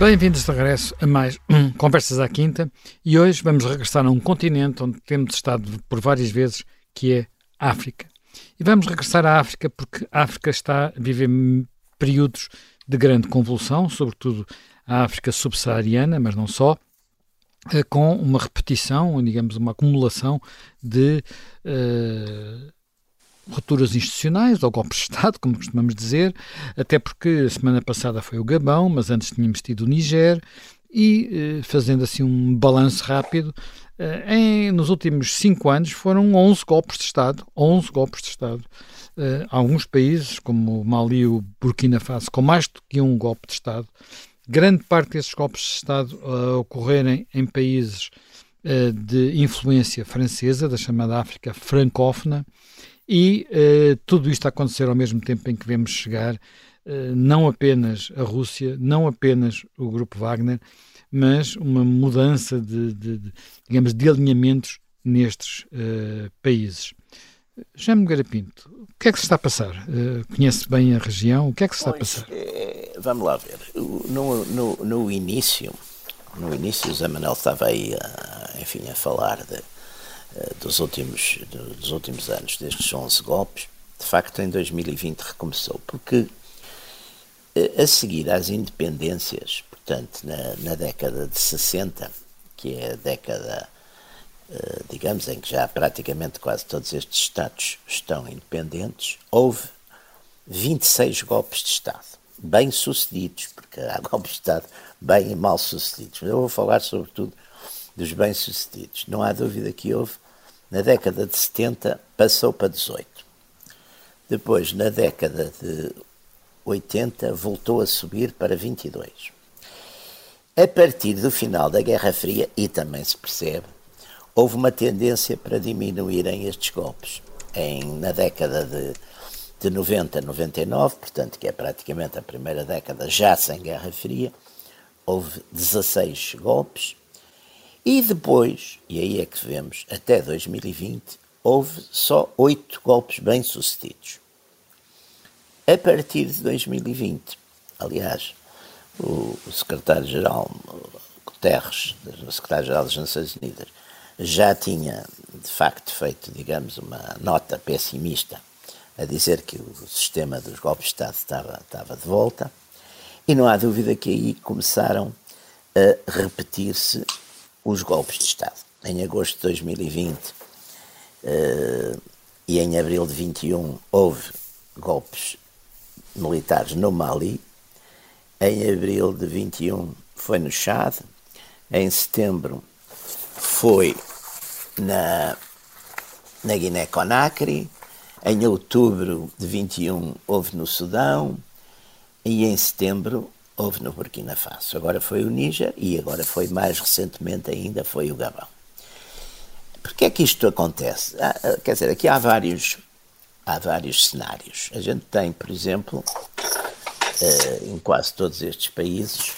Bem-vindos de regresso a mais um Conversas à Quinta e hoje vamos regressar a um continente onde temos estado por várias vezes, que é África. E vamos regressar à África porque a África está a viver períodos de grande convulsão, sobretudo a África subsaariana, mas não só, eh, com uma repetição, digamos, uma acumulação de uh, rupturas institucionais ou golpes de Estado, como costumamos dizer, até porque a semana passada foi o Gabão, mas antes tínhamos tido o Niger, e eh, fazendo assim um balanço rápido, eh, em, nos últimos cinco anos foram 11 golpes de Estado, 11 golpes de Estado. Uh, alguns países, como o Mali e o Burkina Faso, com mais do que um golpe de Estado. Grande parte desses golpes de Estado uh, ocorrerem em países de influência francesa, da chamada África francófona, e uh, tudo isto a acontecer ao mesmo tempo em que vemos chegar uh, não apenas a Rússia, não apenas o grupo Wagner, mas uma mudança de, de, de digamos, de alinhamentos nestes uh, países. Jaime Garapinto, o que é que se está a passar? conhece bem a região, o que é que se está pois, a passar? Vamos lá ver. No, no, no início, no início, o Zé Manuel estava aí, a, enfim, a falar de dos últimos, dos últimos anos, destes 11 golpes, de facto em 2020 recomeçou, porque eh, a seguir às independências, portanto na, na década de 60, que é a década, eh, digamos, em que já praticamente quase todos estes Estados estão independentes, houve 26 golpes de Estado, bem sucedidos, porque há golpes de Estado bem e mal sucedidos. Mas eu vou falar sobretudo dos bem-sucedidos. Não há dúvida que houve. Na década de 70 passou para 18. Depois, na década de 80, voltou a subir para 22. A partir do final da Guerra Fria, e também se percebe, houve uma tendência para diminuírem estes golpes. Em, na década de, de 90, 99, portanto, que é praticamente a primeira década já sem Guerra Fria, houve 16 golpes e depois, e aí é que vemos, até 2020, houve só oito golpes bem-sucedidos. A partir de 2020, aliás, o, secretário-geral Guterres, o secretário-geral das Nações Unidas, já tinha, de facto, feito, digamos, uma nota pessimista a dizer que o sistema dos golpes de Estado estava, estava de volta, e não há dúvida que aí começaram a repetir-se os golpes de Estado. Em agosto de 2020 uh, eh, e em abril de 21 houve golpes militares no Mali. Em abril de 21 foi no Chad. Em setembro foi na, na Guiné-Conakry. Em outubro de 21 houve no Sudão. E em setembro houve no Burkina Faso. Agora foi o Níger e agora foi mais recentemente ainda foi o Gabão. Porquê é que isto acontece? Ah, ah, quer dizer, aqui há vários, há vários cenários. A gente tem, por exemplo, eh, em quase todos estes países,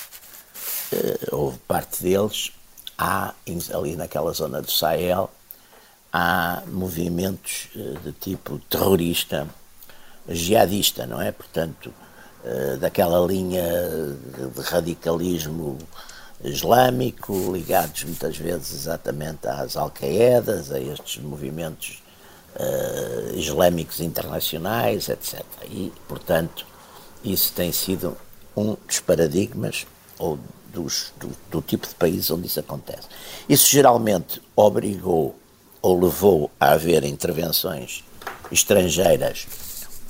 eh, ou parte deles, há ali naquela zona do Sahel, há movimentos eh, de tipo terrorista, jihadista, não é? Portanto, daquela linha de radicalismo islâmico, ligados muitas vezes exatamente às Al-Qaedas, a estes movimentos uh, islâmicos internacionais, etc. E, portanto, isso tem sido um dos paradigmas ou dos, do, do tipo de país onde isso acontece. Isso geralmente obrigou ou levou a haver intervenções estrangeiras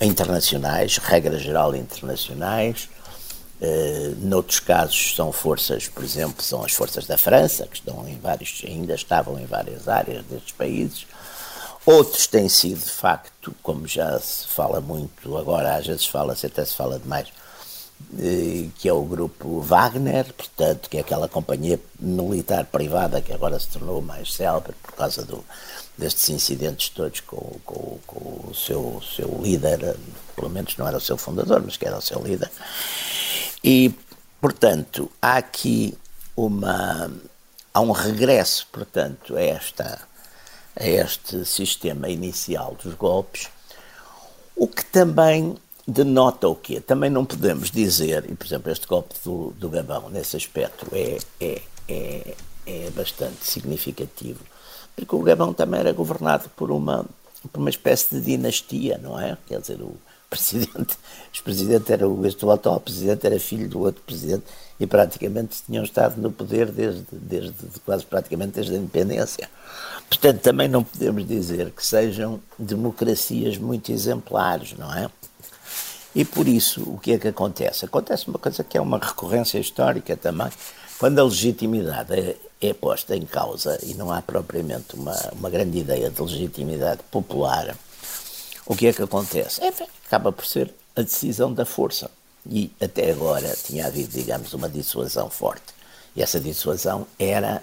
internacionais, regra geral internacionais. Uh, noutros casos são forças, por exemplo, são as forças da França, que estão em vários, ainda estavam em várias áreas destes países. Outros têm sido, de facto, como já se fala muito, agora às vezes fala-se, até se fala demais, uh, que é o grupo Wagner, portanto, que é aquela companhia militar privada que agora se tornou mais célebre por causa do, destes incidentes todos com, com, com o seu, seu líder, pelo menos não era o seu fundador, mas que era o seu líder. E, portanto, há aqui uma há um regresso, portanto, a esta a este sistema inicial dos golpes, o que também denota o quê? Também não podemos dizer, e por exemplo, este golpe do, do Gabão, nesse aspecto, é, é, é, é bastante significativo, porque o Gabão também era governado por uma, por uma espécie de dinastia, não é? Quer dizer, o presidente, presidente era o, este, o atual presidente era filho do outro presidente e praticamente tinham estado no poder desde, desde quase praticamente desde a independência. Portanto, também não podemos dizer que sejam democracias muito exemplares, não é? E por isso, o que é que acontece? Acontece uma coisa que é uma recorrência histórica também. Quando a legitimidade é, é posta em causa e não há propriamente uma, uma grande ideia de legitimidade popular, o que é que acontece? É, acaba por ser a decisão da força. E até agora tinha havido, digamos, uma dissuasão forte. E essa dissuasão era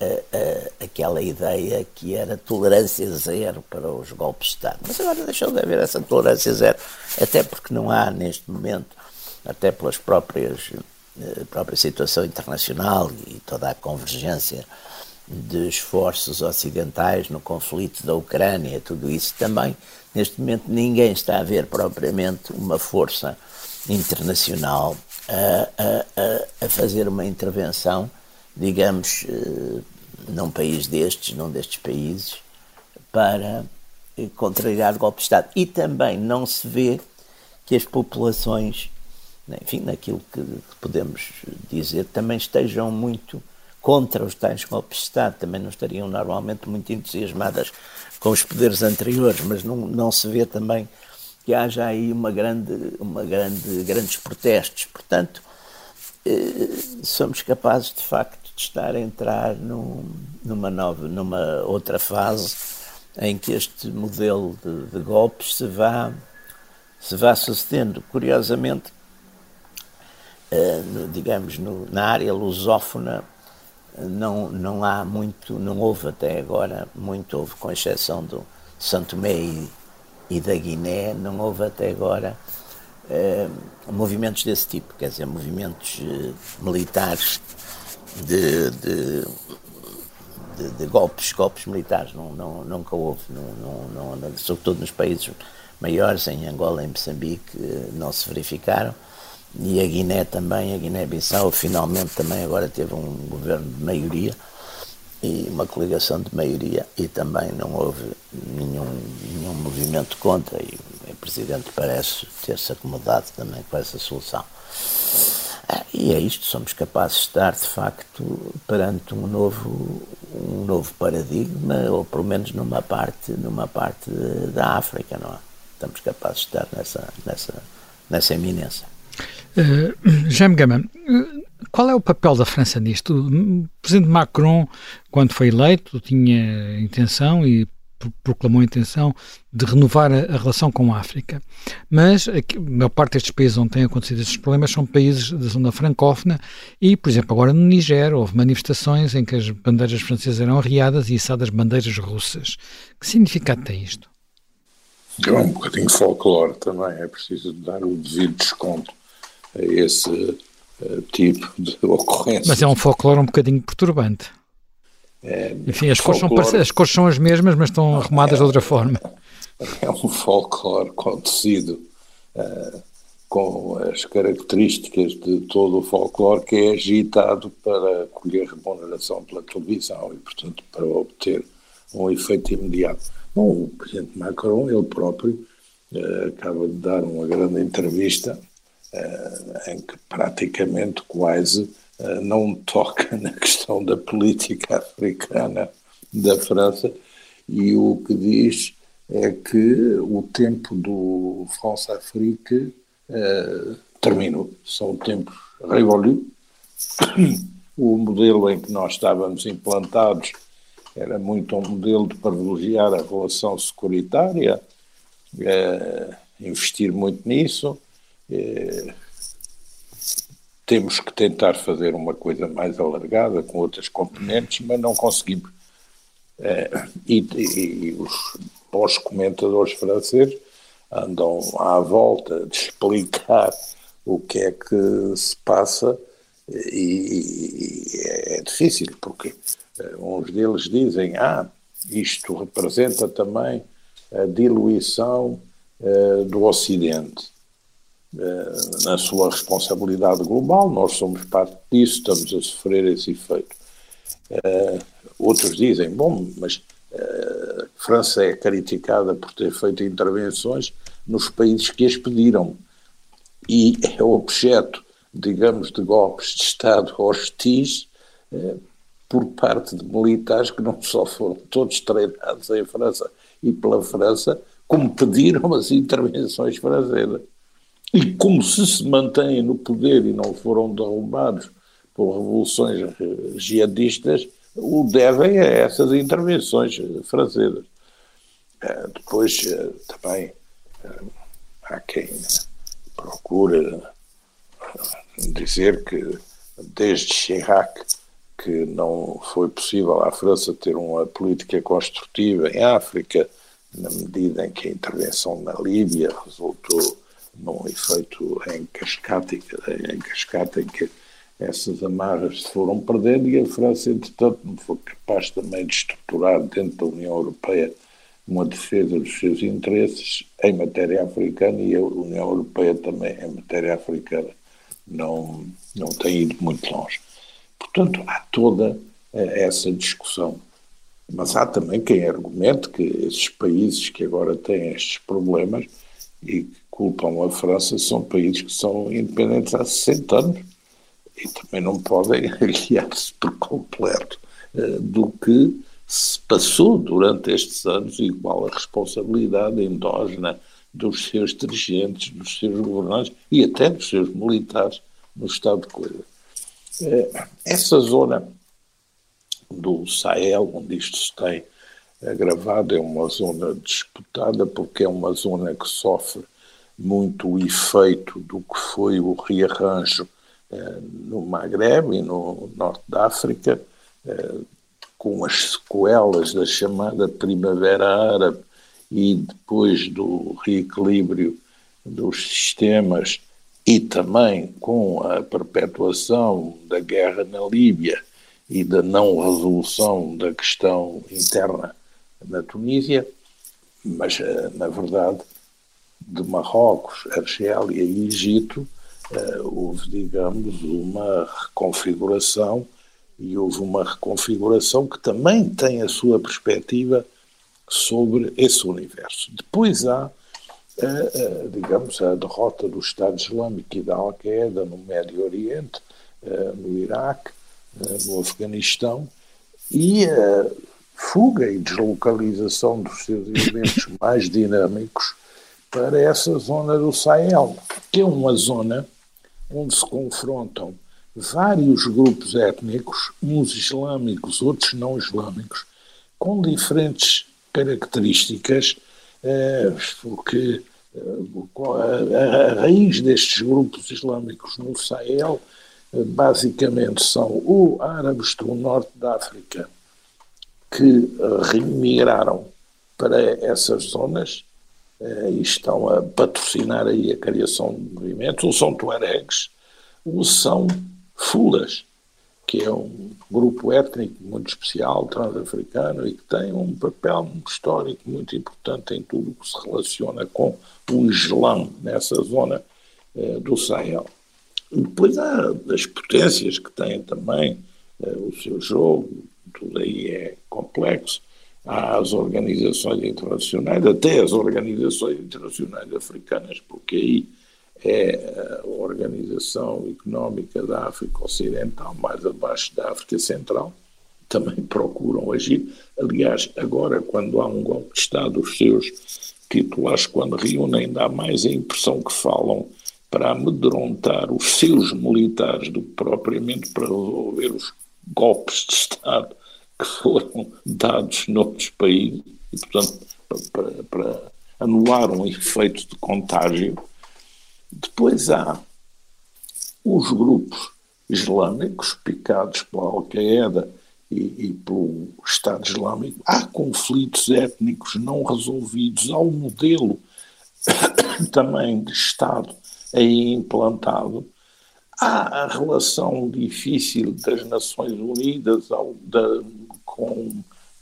uh, uh, aquela ideia que era tolerância zero para os golpes de Estado. Mas agora deixou de haver essa tolerância zero, até porque não há neste momento, até pelas próprias uh, própria situação internacional e toda a convergência de esforços ocidentais no conflito da Ucrânia, tudo isso também, neste momento ninguém está a ver propriamente uma força internacional a, a, a fazer uma intervenção, digamos, eh, num país destes, num destes países, para contrariar o golpe de Estado. E também não se vê que as populações, enfim, naquilo que podemos dizer, também estejam muito contra os tais golpes de Estado, também não estariam normalmente muito entusiasmadas com os poderes anteriores, mas não, não se vê também que haja aí uma grande, uma grande, grandes protestos. Portanto, eh, somos capazes de facto de estar a entrar num, numa nova, numa outra fase em que este modelo de, de golpes se vá, se vá sucedendo. Curiosamente, digamos, no, na área lusófona, não, não há muito, não houve até agora, muito houve, com exceção do Santo e, e da Guiné, não houve até agora eh, movimentos desse tipo, quer dizer, movimentos eh, militares de, de, de, de, golpes, golpes militares, não, não, nunca houve, não, não, não, sobretudo nos países maiores, em Angola, em Moçambique, eh, não se verificaram. E a Guiné também, a Guiné-Bissau, finalmente também agora teve um governo de maioria e uma coligação de maioria e também não houve nenhum, nenhum movimento contra e o Presidente parece ter-se acomodado também com essa solução. Ah, e é isto, somos capazes de estar de facto perante um novo, um novo paradigma, ou pelo menos numa parte, numa parte da África, não é? Estamos capazes de estar nessa, nessa, nessa eminência. Uh, Jaime Gama, uh, qual é o papel da França nisto? O presidente Macron, quando foi eleito, tinha intenção e proclamou a intenção de renovar a, a, relação com a África. Mas a maior parte destes países onde têm acontecido estes problemas são países da zona francófona e, por exemplo, agora no Niger houve manifestações em que as bandeiras francesas eram arriadas e içadas bandeiras russas. Que significado tem isto? É um bocadinho folclore também, é preciso dar o devido desconto a esse uh, tipo de ocorrência. Mas é um folclore um bocadinho perturbante. É, Enfim, as, folclore... cores são, as cores são as mesmas, mas estão arrumadas é, de outra forma. É um folclore com tecido, uh, com as características de todo o folclore que é agitado para colher remuneração pela televisão e, portanto, para obter um efeito imediato. Bom, o presidente Macron, ele próprio, uh, acaba de dar uma grande entrevista em que praticamente quase uh, não toca na questão da política africana da França e o que diz é que o tempo do France-Afrique terminou. São tempos révolus. O modelo em que nós estávamos implantados era muito um modelo de privilegiar a relação securitária, investir muito nisso. É, temos que tentar fazer uma coisa mais alargada com outras componentes, mas não conseguimos. É, e, e, os bons comentadores franceses andam à volta de explicar o que é que se passa e, e é difícil, porque eh, uns deles dizem, ah, isto representa também a diluição do Ocidente. Uh, na sua responsabilidade global, nós somos parte disso, estamos a sofrer esse efeito. Uh, outros dizem, bom, mas a França é criticada por ter feito intervenções nos países que as pediram e é objeto, digamos, de golpes de Estado hostis por parte de militares que não só foram todos treinados em França e pela França, como pediram as intervenções francesas. E como se se mantêm no poder e não foram derrubados por revoluções jihadistas, o devem a essas intervenções francesas. Eh, depois, eh, também, eh, há quem procura dizer que desde Chirac que não foi possível à França ter uma política construtiva em África, na medida em que a intervenção na Líbia resultou num efeito em cascata, em cascata em que essas amarras se foram perdendo e a França, entretanto, não foi capaz também de estruturar dentro da União Europeia uma defesa dos seus interesses em matéria africana e a União Europeia também em matéria africana não, não tem ido muito longe. Portanto, há toda eh, essa discussão. Mas há também quem argumente que esses países que agora têm estes problemas e culpam a França são países que são independentes há 60 anos e também não podem guiar-se por completo uh, do que se passou durante estes anos e qual a responsabilidade endógena dos seus dirigentes, dos seus governantes e até dos seus militares no estado de coisa. Uh, essa zona do Sahel, onde isto se tem agravado, é uma zona disputada porque é uma zona que sofre muito o efeito do que foi o rearranjo eh, no Maghreb e no norte da África, eh, com as sequelas da chamada Primavera Árabe e depois do reequilíbrio dos sistemas e também com a perpetuação da guerra na Líbia e da não resolução da questão interna na Tunísia, mas eh, na verdade de Marrocos, Argélia e Egito eh, houve, digamos, uma reconfiguração e houve uma reconfiguração que também tem a sua perspectiva sobre esse universo. Depois há, eh, eh, digamos, a derrota do Estado Islâmico e da Al-Qaeda no Médio Oriente, no Iraque, no Afeganistão, e a fuga e deslocalização dos seus elementos mais dinâmicos para essa zona do Sahel, que é uma zona onde se confrontam vários grupos étnicos, uns islâmicos, outros não islâmicos, com diferentes características, eh, porque eh, a, raiz destes grupos islâmicos no Sahel eh, basicamente são ou árabes do norte da África que remigraram para essas zonas e estão a patrocinar aí a criação de movimentos, ou são tuaregs, ou são fulas, que é um grupo étnico muito especial, transafricano, e que tem um papel histórico muito importante em tudo o que se relaciona com o Islã nessa zona eh, do Sahel. Depois há as potências que têm também eh, o seu jogo, tudo aí é complexo às organizações internacionais, até as organizações internacionais africanas, porque aí é a Organização Económica da África Ocidental, mais abaixo da África Central, também procuram agir. Aliás, agora, quando há um golpe de Estado, os seus titulares, quando reúnem, dá mais a impressão que falam para amedrontar os seus militares do que propriamente para resolver os golpes de Estado que foram dados noutros países e, portanto, para, para anular um efeito de contágio. Depois há os grupos islâmicos picados pela Al-Qaeda e, e, pelo Estado Islâmico. Há conflitos étnicos não resolvidos, há um modelo também de Estado aí implantado Há a relação difícil das Nações Unidas ao, da, com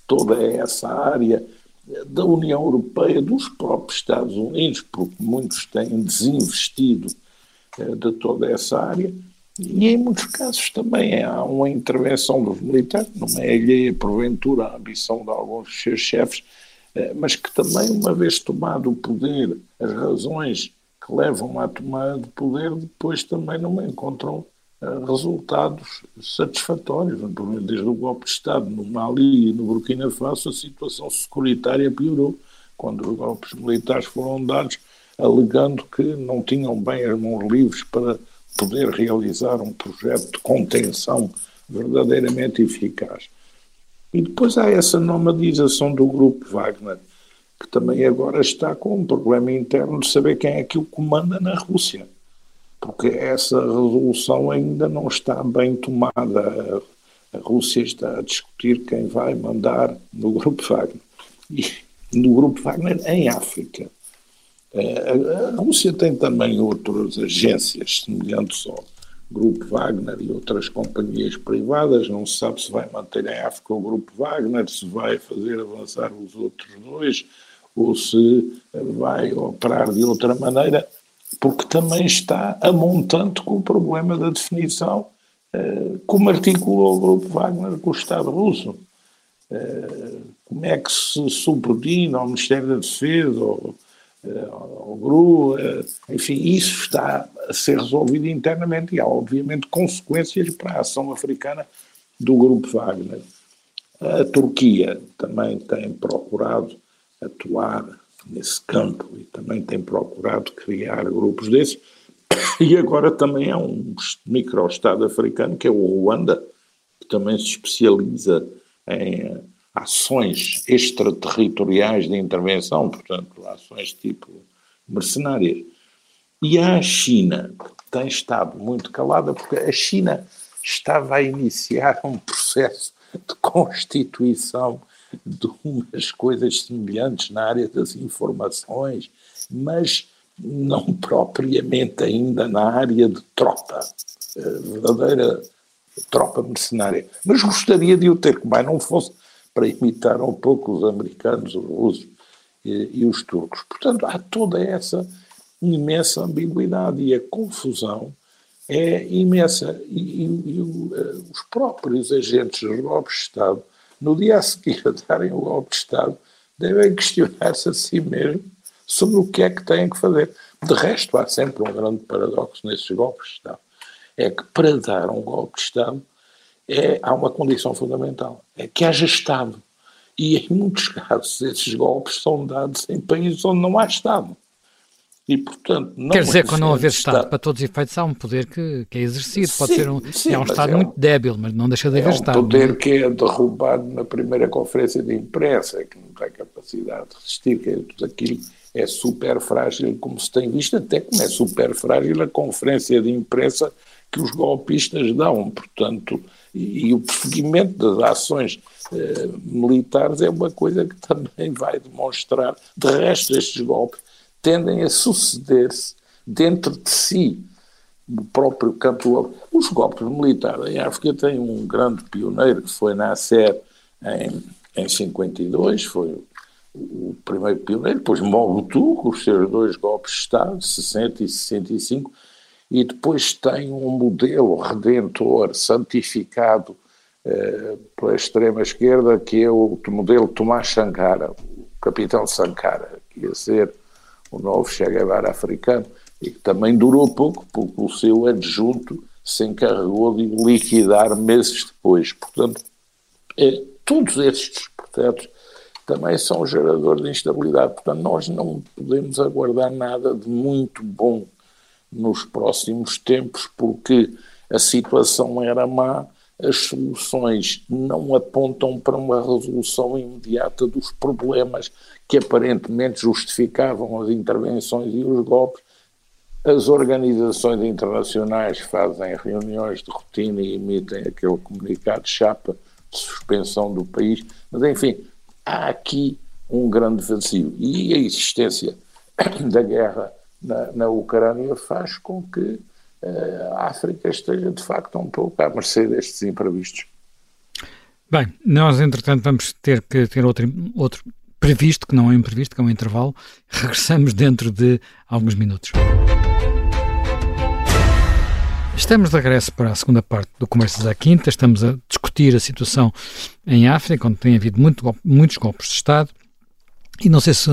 toda essa área da União Europeia, dos próprios Estados Unidos, porque muitos têm desinvestido de toda essa área. E em muitos casos também há uma intervenção dos militares, não é alheia porventura a ambição de alguns dos seus chefes, mas que também, uma vez tomado o poder, as razões que levam à tomada de poder, depois também não encontram resultados satisfatórios. Desde o golpe de Estado no Mali e no Burkina Faso, a situação securitária piorou, quando os golpes militares foram dados, alegando que não tinham bem as mãos livres para poder realizar um projeto de contenção verdadeiramente eficaz. E depois há essa nomadização do grupo Wagner, que também agora está com um problema interno de saber quem é que o comanda na Rússia porque essa resolução ainda não está bem tomada. A Rússia está a discutir quem vai mandar no Grupo Wagner. E no Grupo Wagner em África. Eh, a Rússia tem também outras agências semelhantes ao Grupo Wagner e outras companhias privadas. Não se sabe se vai manter em África o Grupo Wagner, se vai fazer avançar os outros dois ou se vai operar de outra maneira porque também está a montante com o problema da definição uh, como articula o grupo Wagner com o Estado russo. Uh, como é que se subordina ao Ministério da Defesa, ao, uh, ao GRU, enfim, isso está a ser resolvido internamente e há, obviamente, consequências para a ação africana do grupo Wagner. A Turquia também tem procurado atuar nesse campo e também tem procurado criar grupos desses. E agora também há um micro-estado africano, que é o Ruanda, que também se especializa em ações extraterritoriais de intervenção, portanto, ações tipo mercenárias. E há a China, que tem estado muito calada, porque a China estava a iniciar um processo de constituição de umas coisas semelhantes na área das informações, mas não propriamente ainda na área de tropa, verdadeira tropa mercenária. Mas gostaria de o ter, que mais não fosse para imitar um pouco os americanos, os russos e, e os turcos. Portanto, há toda essa imensa ambiguidade e a confusão é imensa. E, e, e os próprios agentes de Estado no dia a seguir a darem o golpe de Estado, devem questionar-se a si mesmo sobre o que é que têm que fazer. De resto, há sempre um grande paradoxo nesses golpes de Estado. É que para dar um golpe de Estado é, há uma condição fundamental, é que haja Estado. E em muitos casos esses golpes são dados em países onde não há Estado. E, portanto, não Quer dizer, quando não haver Estado, Estado, para todos os efeitos, há um poder que, que é exercido. Pode sim, ser um, sim, é um Estado é um, muito débil, mas não deixa de haver é um Estado. É um poder que é derrubado na primeira conferência de imprensa, que não tem capacidade de resistir, que é tudo aquilo é super frágil, como se tem visto, até como é super frágil a conferência de imprensa que os golpistas dão. Portanto, e, e o perseguimento das ações eh, militares é uma coisa que também vai demonstrar. De resto, estes golpes tendem a suceder-se dentro de si, no próprio campo. Os golpes militares em África têm um grande pioneiro que foi Nasser em, em 52, foi o primeiro pioneiro, depois Mobutu, com os seus dois golpes de Estado, 60 e 65, e depois tem um modelo redentor, santificado eh, pela extrema-esquerda, que é o modelo Tomás Sankara, o capitão Sankara, que ia ser o novo Che Guevara africano, e que também durou pouco, porque o seu adjunto se encarregou de liquidar meses depois. Portanto, é, todos estes projetos também são geradores de instabilidade. Portanto, nós não podemos aguardar nada de muito bom nos próximos tempos, porque a situação era má, as soluções não apontam para uma resolução imediata dos problemas que aparentemente justificavam as intervenções e os golpes. As organizações internacionais fazem reuniões de rotina e emitem aquele comunicado chapa de suspensão do país, mas enfim, há aqui um grande vazio. E a existência da guerra na, na Ucrânia faz com que a África esteja de facto um pouco à mercê destes imprevistos. Bem, nós entretanto vamos ter que ter outro, outro previsto, que não é imprevisto, que é um intervalo. Regressamos dentro de alguns minutos. Estamos de regresso para a segunda parte do Conversas à Quinta. Estamos a discutir a situação em África, onde tem havido muito, muitos golpes de Estado. E não sei se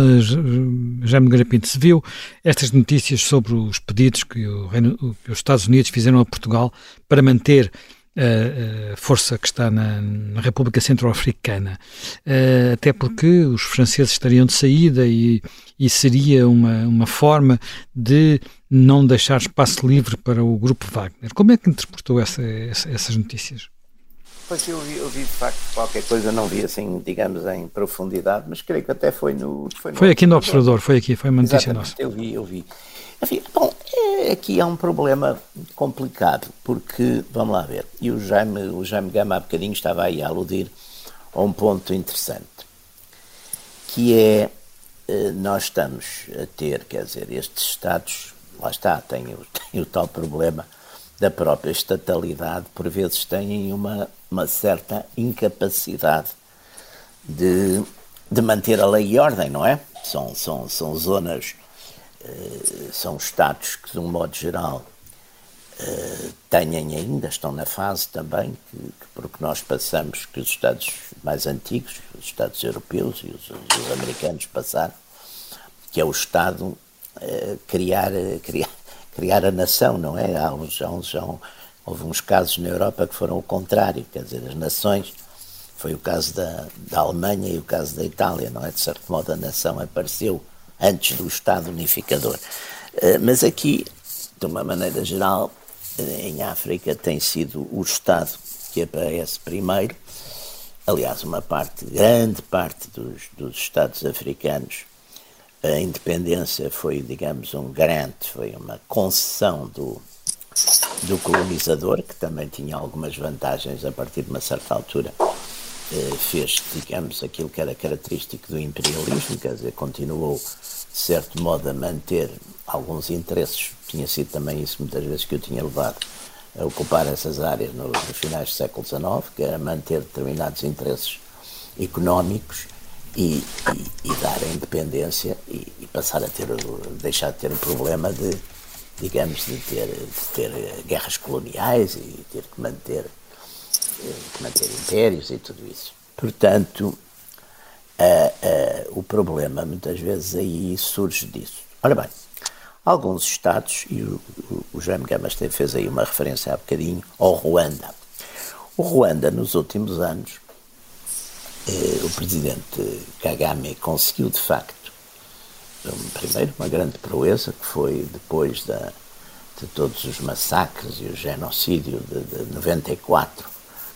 Jaime Garapinto se viu estas notícias sobre os pedidos que, Reino, que os Estados Unidos fizeram a Portugal para manter a, a força que está na, na República Centro-Africana, até porque os franceses estariam de saída e, e seria uma, uma forma de não deixar espaço livre para o grupo Wagner. Como é que interpretou essa, essa, essas notícias? Pois eu vi, eu vi de facto qualquer coisa, não vi assim, digamos, em profundidade, mas creio que até foi no. Foi, no foi aqui no Observador, foi aqui, foi uma notícia nossa. Eu vi, eu vi. Enfim, bom, é, aqui há um problema complicado, porque, vamos lá ver, e o Jaime, o Jaime Gama há bocadinho estava aí a aludir a um ponto interessante, que é, eh, nós estamos a ter, quer dizer, estes Estados, lá está, têm têm o tal problema da própria estatalidade, por vezes têm uma, uma certa incapacidade de, de manter a lei e ordem, não é? São, são, são zonas eh, são Estados que, de um modo geral, eh, têm ainda, estão na fase também, que, que, porque nós passamos, que os Estados mais antigos, os Estados europeus e os, os americanos passaram, que é o Estado eh, criar, criar, criar a nação, não é? Há uns, há uns, há um, houve uns casos na Europa que foram o contrário, quer dizer, as nações, foi o caso da, da Alemanha e o caso da Itália, não é? De certo modo a nação apareceu antes do Estado unificador. Eh, mas aqui, de uma maneira geral, eh, em África tem sido o Estado que aparece primeiro. Aliás, uma parte, grande parte dos, dos Estados africanos, a independência foi, digamos, um garante, foi uma concessão do, do colonizador, que também tinha algumas vantagens a partir de uma certa altura. Eh, fez, digamos, aquilo que era característico do imperialismo, quer dizer, continuou, de certo modo, a manter alguns interesses. Tinha sido também isso muitas vezes que eu tinha levado a ocupar essas áreas no, nos finais do século XIX, que era manter determinados interesses económicos e, e, e dar a independência e, e, passar a ter, deixar de ter o problema de, digamos, de ter, de ter guerras coloniais e ter que manter manter impérios e tudo isso. Portanto, uh, uh, o problema muitas vezes aí surge disso. Ora bem, alguns Estados, e o, o, o Jaime Gamas fez aí uma referência há bocadinho, ao Ruanda. O Ruanda, nos últimos anos, eh, o presidente Kagame conseguiu, de facto, primeiro, uma grande proeza, que foi depois da, de todos os massacres e o genocídio de, de 94,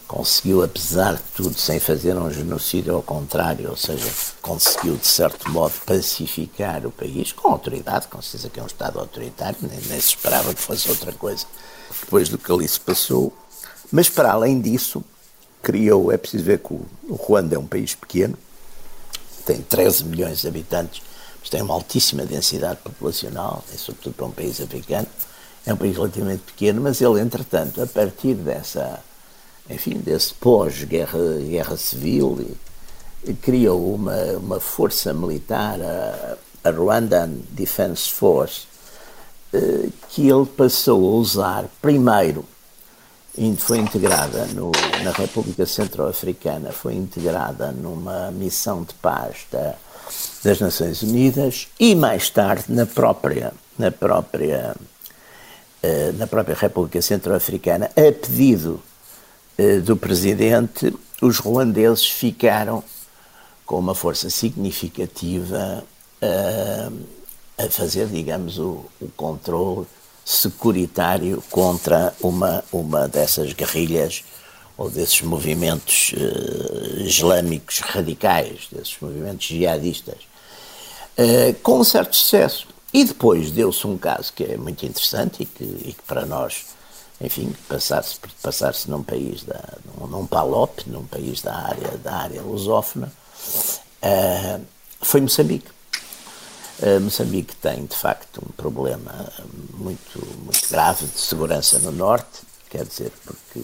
conseguiu, apesar de tudo, sem fazer um genocídio ao contrário, ou seja, conseguiu, de certo modo, pacificar o país com autoridade, com certeza que é um Estado autoritário, nem, nem se esperava que fosse outra coisa depois do que ali se passou. Mas, para além disso, criou, é preciso ver que o, o Ruanda é um país pequeno, tem 13 milhões de habitantes, mas tem uma altíssima densidade populacional, é sobretudo para um país africano, é um país relativamente pequeno, mas ele, entretanto, a partir dessa enfim, desse pós-guerra guerra civil, e, e criou uma, uma força militar, a, a Rwandan Defense Force, eh, que ele passou a usar primeiro. Foi integrada no, na República Centro-Africana, foi integrada numa missão de paz da, das Nações Unidas e mais tarde na própria na própria eh, na própria República Centro-Africana a pedido eh, do presidente, os ruandeses ficaram com uma força significativa a, eh, a fazer, digamos, o, o controle securitário contra uma, uma dessas guerrilhas ou desses movimentos uh, islâmicos radicais, desses movimentos jihadistas, uh, com um certo sucesso. E depois deu-se um caso que é muito interessante e que, e que para nós enfim, passar-se passar num país, da, num, num num país da área, da área lusófona, uh, foi Moçambique. Uh, Moçambique tem, de facto, um problema muito, muito grave de segurança no norte, quer dizer, porque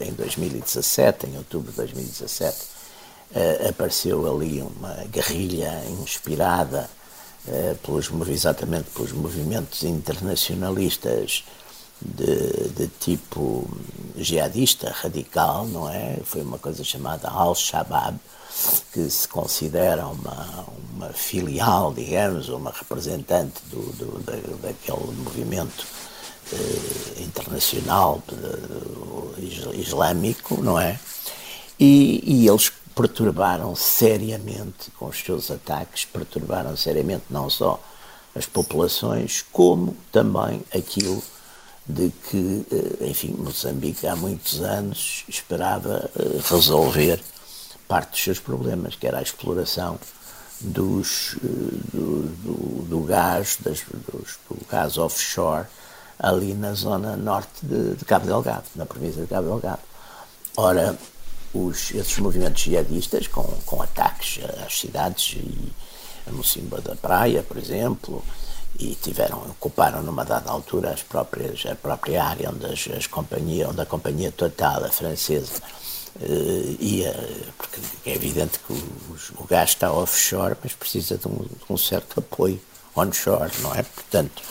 em 2017, em outubro de 2017, uh, eh, apareceu ali uma guerrilha inspirada uh, pelos, exatamente pelos movimentos internacionalistas de, de tipo jihadista radical, não é? Foi uma coisa chamada Al-Shabaab, que se considera uma, uma filial, digamos, uma representante do, do da, daquele movimento eh, internacional eh, islâmico, não é? E, e eles perturbaram seriamente com os seus ataques, perturbaram seriamente não só as populações, como também aquilo de que, eh, enfim, Moçambique há muitos anos esperava eh, resolver parte dos seus problemas, que era a exploração dos, do, do, do gás, das, dos, do gás offshore, ali na zona norte de, de, Cabo Delgado, na província de Cabo Delgado. Ora, os, esses movimentos jihadistas, com, com ataques às cidades e a Mocimba da Praia, por exemplo, e tiveram, ocuparam numa dada altura as próprias, a própria área onde, as, as companhia, onde a companhia Total, a francesa, uh, ia, porque é evidente que o, o gás está offshore, mas precisa de um, de um certo apoio onshore, não é? Portanto,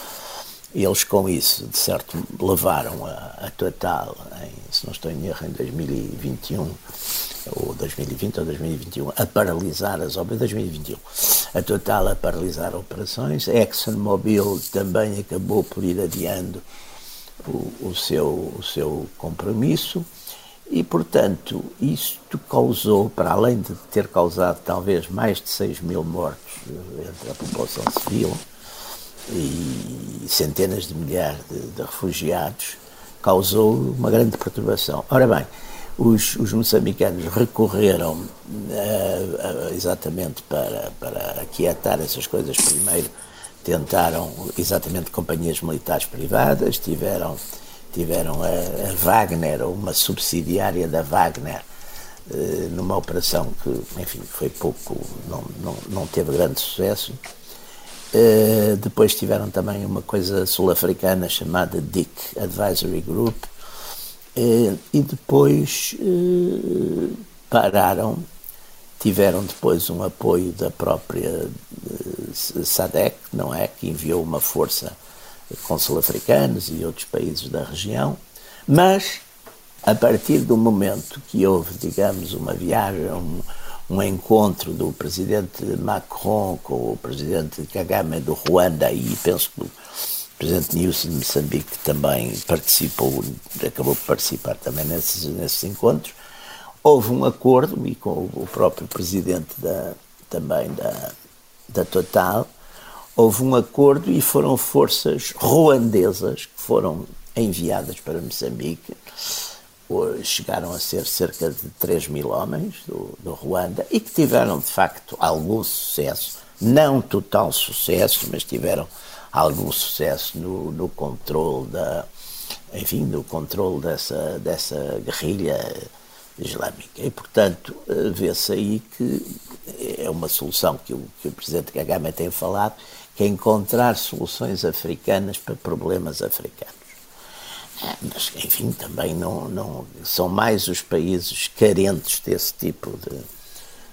eles com isso, de certo, levaram a, a Total, em, se não estou em erro, em 2021, ou 2020 ou 2021, a paralisar as obras, 2021, a Total a paralisar operações, a ExxonMobil também acabou por ir adiando o, o, seu, o seu compromisso e, portanto, isto causou, para além de ter causado talvez mais de 6 mil mortos entre a população civil, e centenas de milhares de, de refugiados, causou uma grande perturbação. Ora bem, os, os moçambicanos recorreram uh, uh, exatamente para, para aquietar essas coisas. Primeiro tentaram exatamente companhias militares privadas, tiveram, tiveram a, a Wagner, uma subsidiária da Wagner, uh, numa operação que, enfim, foi pouco, não, não, não teve grande sucesso. Uh, depois tiveram também uma coisa sul-africana chamada DIC Advisory Group. Uh, e depois uh, pararam, tiveram depois um apoio da própria SADEC, não é, que enviou uma força com sul-africanos e outros países da região, mas a partir do momento que houve, digamos, uma viagem, um, um encontro do presidente Macron com o presidente Kagame do Ruanda e penso que o presidente Nilson de Moçambique também participou, acabou por participar também nesses, nesses encontros. Houve um acordo e com o próprio presidente da, também da, da Total, houve um acordo e foram forças ruandesas que foram enviadas para Moçambique chegaram a ser cerca de 3 mil homens do, do Ruanda e que tiveram de facto algum sucesso, não total sucesso, mas tiveram algum sucesso no, no controle da, enfim, controle dessa, dessa guerrilha islâmica. E, portanto, vê-se aí que é uma solução que o, que o Presidente Kagame tem falado, que é encontrar soluções africanas para problemas africanos. Mas, enfim, também não, não são mais os países carentes desse tipo de,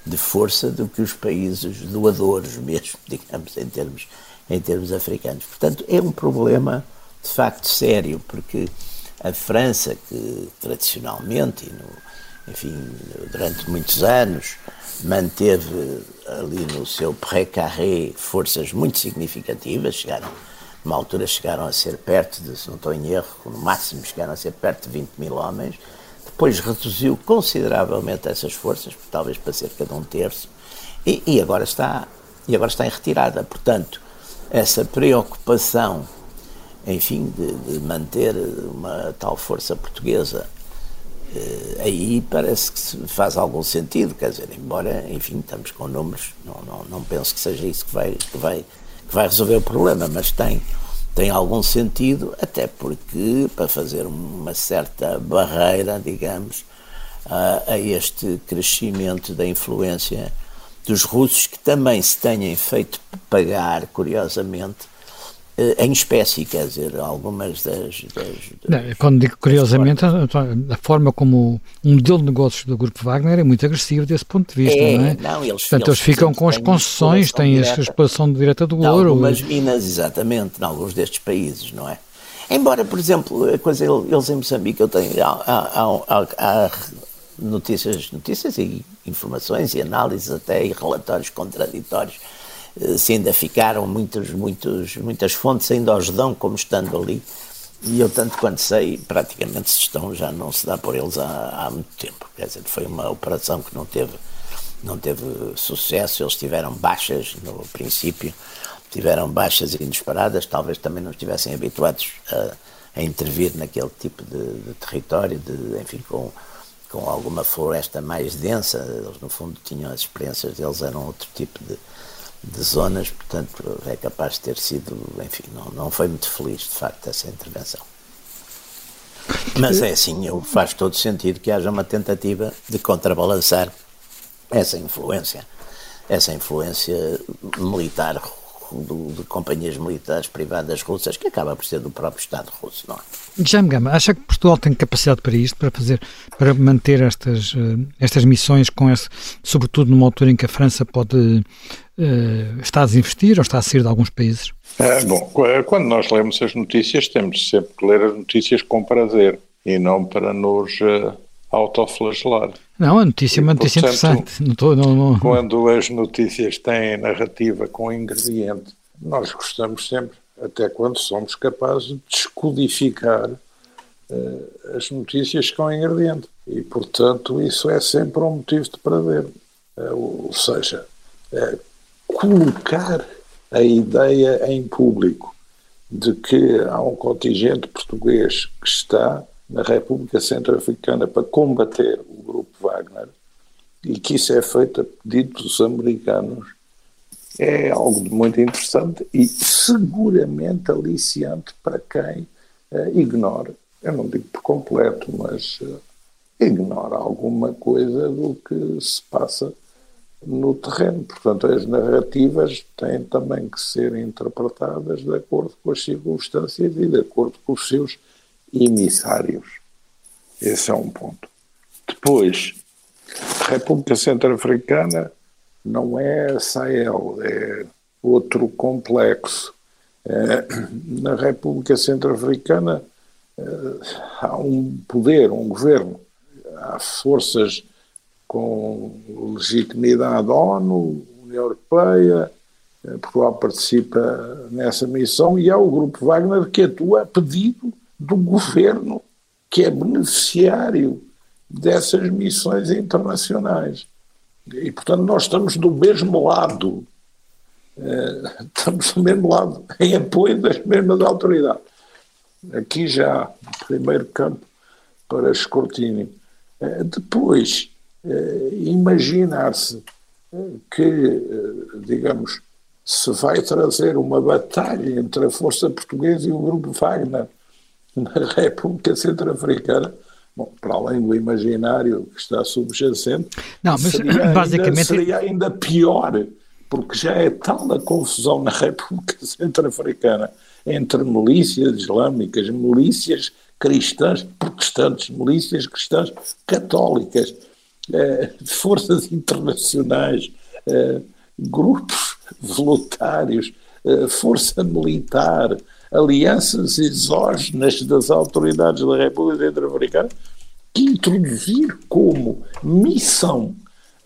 de força do que os países doadores mesmo, digamos, em termos, em termos africanos. Portanto, é um problema de facto sério, porque a França, que tradicionalmente, no, enfim, durante muitos anos, manteve ali no seu pré-carré forças muito significativas, chegaram numa altura chegaram a ser perto de, se não estou em erro, no máximo chegaram a ser perto de 20 mil homens. Depois reduziu consideravelmente essas forças, talvez para cerca de um terço, e, e, agora, está, e agora está em retirada. Portanto, essa preocupação, enfim, de, de manter uma tal força portuguesa eh, aí parece que faz algum sentido, quer dizer, embora, enfim, estamos com números, não, não, não penso que seja isso que vai, que vai que vai resolver o problema, mas tem, tem algum sentido, até porque para fazer uma certa barreira, digamos, a, a este crescimento da influência dos russos, que também se têm feito pagar, curiosamente, em espécie, quer dizer, algumas das. das, das quando digo curiosamente, a, forma como um modelo de negócios do Grupo Wagner é muito agressivo desse ponto de vista, é, não é? Não, eles, Portanto, eles, eles ficam com as concessões, têm a exploração direta do ouro. Algumas minas, exatamente, em alguns destes países, não é? Embora, por exemplo, a coisa, eles em Moçambique, eu tenho, há, há, há, notícias, notícias e informações e análises até e relatórios contraditórios eh, se ainda ficaram muitos, muitos, muitas fontes ainda os dão como estando ali. E eu tanto quanto sei praticamente se estão já não se dá por eles há, há muito tempo. Quer dizer foi uma operação que não teve não teve sucesso. Eles tiveram baixas no princípio tiveram baixas inesperadas talvez também não estivessem habituados a, a intervir naquele tipo de, de território de enfim com com alguma floresta mais densa, eles no fundo tinham as experiências deles, eram outro tipo de, de zonas, portanto é capaz de ter sido, enfim, não, não foi muito feliz de facto essa intervenção. Mas é assim, faz todo sentido que haja uma tentativa de contrabalançar essa influência, essa influência militar de, de, companhias militares privadas russas, que acaba por ser do próprio Estado russo, não é? Jaime Gama, acha que Portugal tem capacidade para isto, para fazer, para manter estas, eh, estas missões, com esse, sobretudo numa altura em que a França pode está a desinvestir ou está a sair de alguns países? É, bom, quando nós lemos as notícias, temos sempre que ler as notícias com prazer e não para nos uh, autoflagelar. Não, a notícia é uma notícia interessante. Não tô, não, não... Quando as notícias têm narrativa com ingrediente, nós gostamos sempre, até quando somos capazes de descodificar uh, as notícias com ingrediente. E, portanto, isso é sempre um motivo de prazer. Uh, ou seja, colocar a ideia em público de que há um contingente português que está na República Centro-Africana para combater o grupo Wagner e que isso é feito a pedido dos americanos é algo muito interessante e seguramente aliciante para quem uh, ignora, eu não digo por completo, mas uh, ignora alguma coisa do que se passa no terreno. Portanto, as narrativas têm também que ser interpretadas de acordo com as circunstâncias e de acordo com os seus emissários. Esse é um ponto. Depois, a República Centro-Africana não é Sahel, é outro complexo. É, na República Centro-Africana é, há um poder, um governo, há forças com legitimidade ONU, União Europeia, é, Portugal participa nessa missão e há o Grupo Wagner que atua a pedido do governo que é beneficiário dessas missões internacionais. E, portanto, nós estamos do mesmo lado, eh, estamos do mesmo lado, em apoio das mesmas autoridades. Aqui já, primeiro campo para escrutínio. Eh, depois, eh, imaginar-se que, digamos, se vai trazer uma batalha entre a Força Portuguesa e o Grupo Wagner na República Centro-Africana, bom, para além do imaginário que está subjacente, Não, mas, seria, basicamente... ainda, seria ainda pior, porque já é tal a confusão na República Centro-Africana entre milícias islâmicas, milícias cristãs protestantes, milícias cristãs católicas, eh, forças internacionais, eh, grupos voluntários, eh, força militar, alianças exógenas das autoridades da República Centro-Africana que introduzir como missão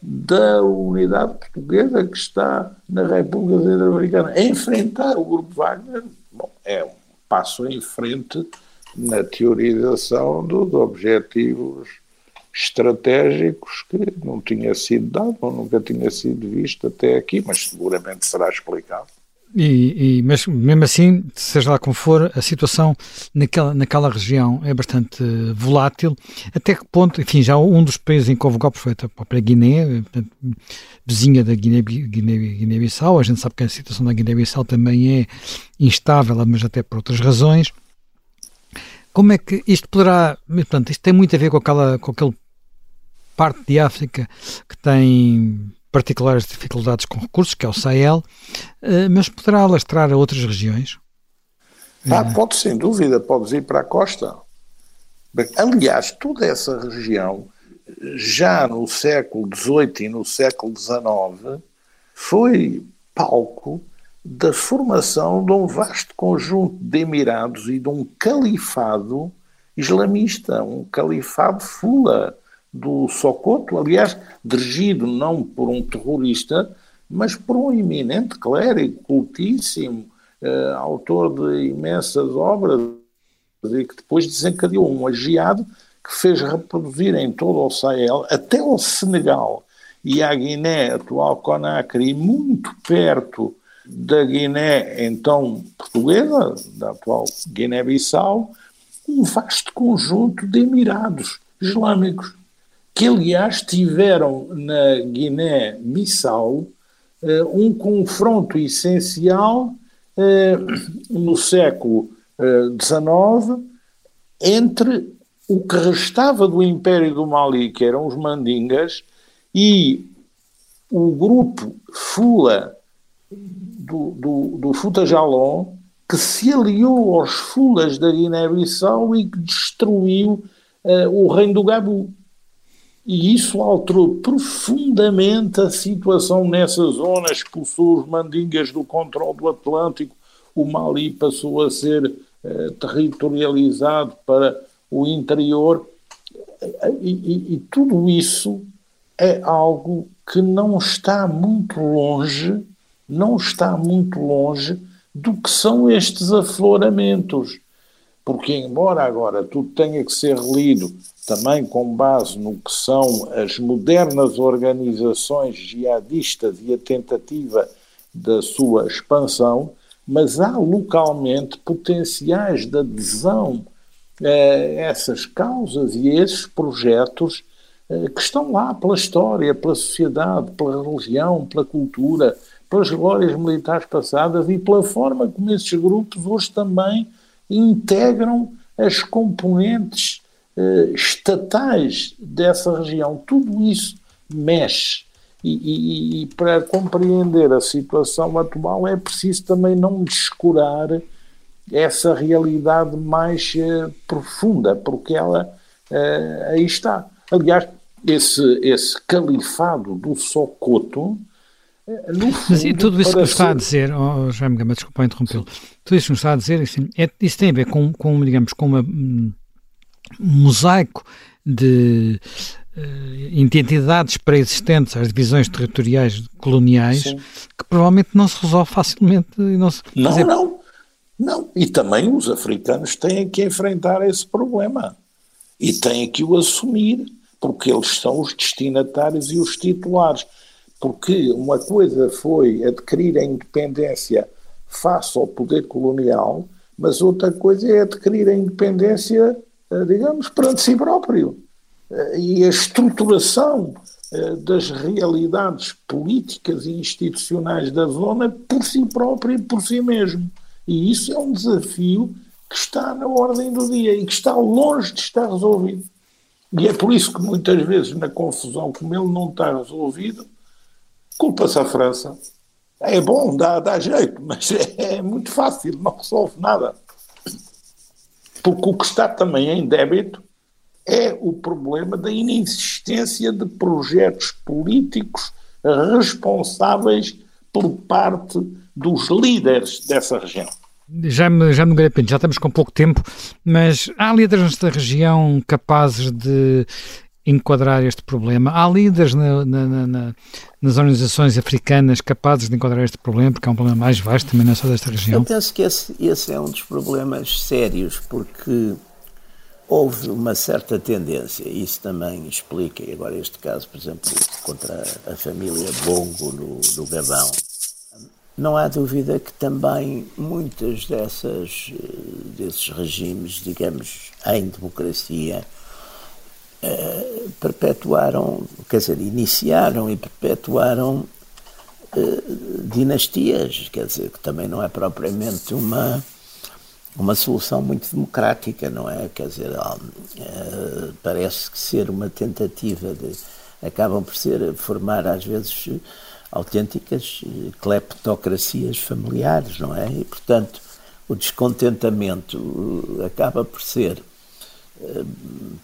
da unidade portuguesa que está na República Centro-Africana enfrentar o Grupo Wagner, bom, é um passo em frente na teorização dos objetivos estratégicos que não tinha sido dado, ou nunca tinha sido visto até aqui, mas seguramente será explicado. E, e, mas mesmo assim, seja lá como for, a situação naquela, naquela região é bastante volátil. Até que ponto, enfim, já um dos países em que houve golpes foi a própria Guiné, portanto, vizinha da Guiné-Bissau. Guiné, Guiné a gente sabe que a situação da Guiné-Bissau também é instável, mas até por outras razões. Como é que isto poderá. Portanto, isto tem muito a ver com aquela com aquele parte de África que tem particulares dificuldades com recursos, que é o Sahel, eh, mas poderá alastrar a outras regiões? Ah, pode, sem dúvida, pode ir para a costa. Aliás, toda essa região, já no século XVIII e no século XIX, foi palco da formação de um vasto conjunto de Emirados e de um califado islamista, um califado fula do Socoto, aliás, dirigido não por um terrorista, mas por um eminente clérigo, cultíssimo, eh, autor de imensas obras, e que depois desencadeou um agiado que fez reproduzir em todo o Sahel, até o Senegal e a Guiné, atual Conakry, muito perto da Guiné, então portuguesa, da atual Guiné-Bissau, um vasto conjunto de Emirados Islâmicos, que aliás tiveram na Guiné-Bissau eh, um confronto essencial eh, no século XIX eh, entre o que restava do Império do Mali, que eram os Mandingas, e o grupo Fula do, do, do Futa Jalon, que se aliou aos Fulas da Guiné-Bissau e que destruiu uh, o reino do Gabu. E isso alterou profundamente a situação nessa zona, expulsou os mandingas do controle do Atlântico, o Mali passou a ser uh, territorializado para o interior, e, e, e tudo isso é algo que não está muito longe, não está muito longe do que são estes afloramentos. Porque, embora agora tudo tenha que ser lido também com base no que são as modernas organizações jihadistas e a tentativa da sua expansão, mas há localmente potenciais de adesão a essas causas e a esses projetos eh, que estão lá pela história, pela sociedade, pela religião, pela cultura, pelas glórias militares passadas e pela forma como esses grupos hoje também integram as componentes eh, estatais dessa região. Tudo isso mexe. E, e, e, para compreender a situação atual é preciso também não descurar essa realidade mais eh, profunda, porque ela eh, aí está. Aliás, esse, esse califado do Socoto. No fundo, Mas e tudo isso que nos está a dizer, oh, Jaime Gama, desculpa interrompê-lo, tudo isso que nos está a dizer, assim, é, isso tem a ver com, com digamos, com uma, um mosaico de uh, identidades pré-existentes às divisões territoriais coloniais Sim. que provavelmente não se resolve facilmente. E não, se, não, dizer... não, não. E também os africanos têm que enfrentar esse problema e têm que o assumir porque eles são os destinatários e os titulares. Porque uma coisa foi adquirir a independência face ao poder colonial, mas outra coisa é adquirir a independência, eh, digamos, perante si próprio. Eh, e a estruturação eh, das realidades políticas e institucionais da zona por si próprio e por si mesmo. E isso é um desafio que está na ordem do dia e que está longe de estar resolvido. E é por isso que muitas vezes, na confusão, como ele não está resolvido, culpa-se a França. É bom, dá, dá jeito, mas é, é muito fácil, não resolve nada. Porque o que está também em débito é o problema da inexistência de projetos políticos responsáveis por parte dos líderes dessa região. Já me, já me Pinto, já estamos com pouco tempo, mas há líderes nesta região capazes de enquadrar este problema? Há líderes na, na, na, nas organizações africanas capazes de enquadrar este problema, porque é um problema mais vasto também não é só desta região? Eu penso que esse, esse é um dos problemas sérios, porque houve uma certa tendência, isso também explica, e agora este caso, por exemplo, contra a família Bongo no, no Gabão, não há dúvida que também muitas dessas desses regimes, digamos, em democracia, eh, perpetuaram, quer dizer, iniciaram e perpetuaram eh, dinastias, quer dizer, que também não é propriamente uma uma solução muito democrática, não é? Quer dizer, eh, parece que ser uma tentativa de acabam por ser formar às vezes autênticas kleptocracias familiares, não é? E, portanto, o descontentamento acaba por ser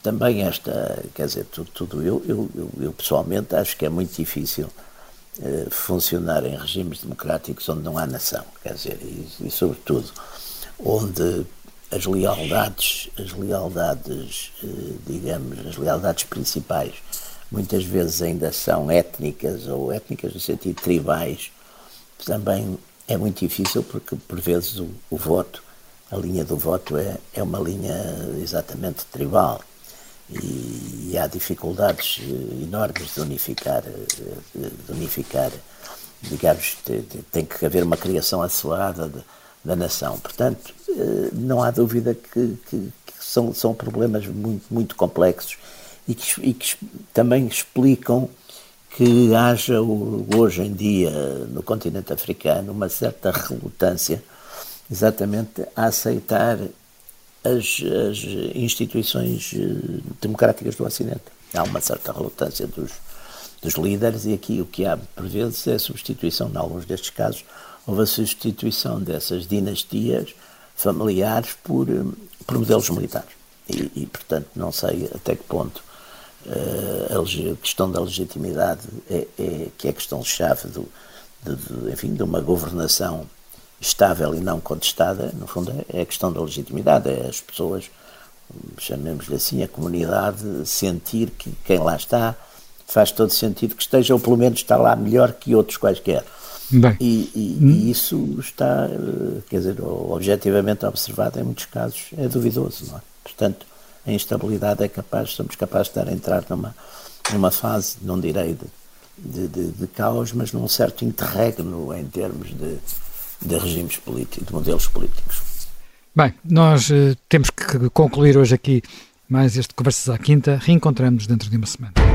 também esta, quer dizer, tudo, tudo eu, eu, eu, pessoalmente acho que é muito difícil uh, funcionar em regimes democráticos onde não há nação, quer dizer, e, e sobretudo onde as lealdades, as lealdades, uh, digamos, as lealdades principais muitas vezes ainda são étnicas ou étnicas no sentido tribais, também é muito difícil porque por vezes o, o voto, a linha do voto é, é uma linha exatamente tribal e, e há dificuldades eh, enormes de unificar, eh, de unificar digamos, tem que haver uma criação assoada da nação. Portanto, eh, não há dúvida que, que, que são, são problemas muito, muito complexos e que, e que também explicam que haja hoje em dia no continente africano uma certa relutância exatamente a aceitar as, as instituições eh, democráticas do Ocidente. Há uma certa relutância dos, dos líderes e aqui o que há por vezes é a substituição, em alguns destes casos, houve a substituição dessas dinastias familiares por, eh, por modelos militares. E, e, portanto, não sei até que ponto uh, a questão da legitimidade é, é, que é a questão-chave do, de, de, enfim, de uma governação estável e não contestada, no fundo é, é a questão da legitimidade, é as pessoas, chamemos-lhe assim, a comunidade, sentir que quem lá está faz todo sentido que esteja, ou pelo menos está lá melhor que outros quaisquer. Bem, e, e, hum. e, isso está, eh, quer dizer, objetivamente observado em muitos casos, é duvidoso, não é? Portanto, a instabilidade é capaz, somos capazes de estar a entrar numa, numa fase, não direi de, de, de caos, mas num certo interregno em termos de, de regimes políticos, de modelos políticos. Bem, nós uh, temos que concluir hoje aqui mais este Conversas à Quinta. Reencontramos dentro de uma semana.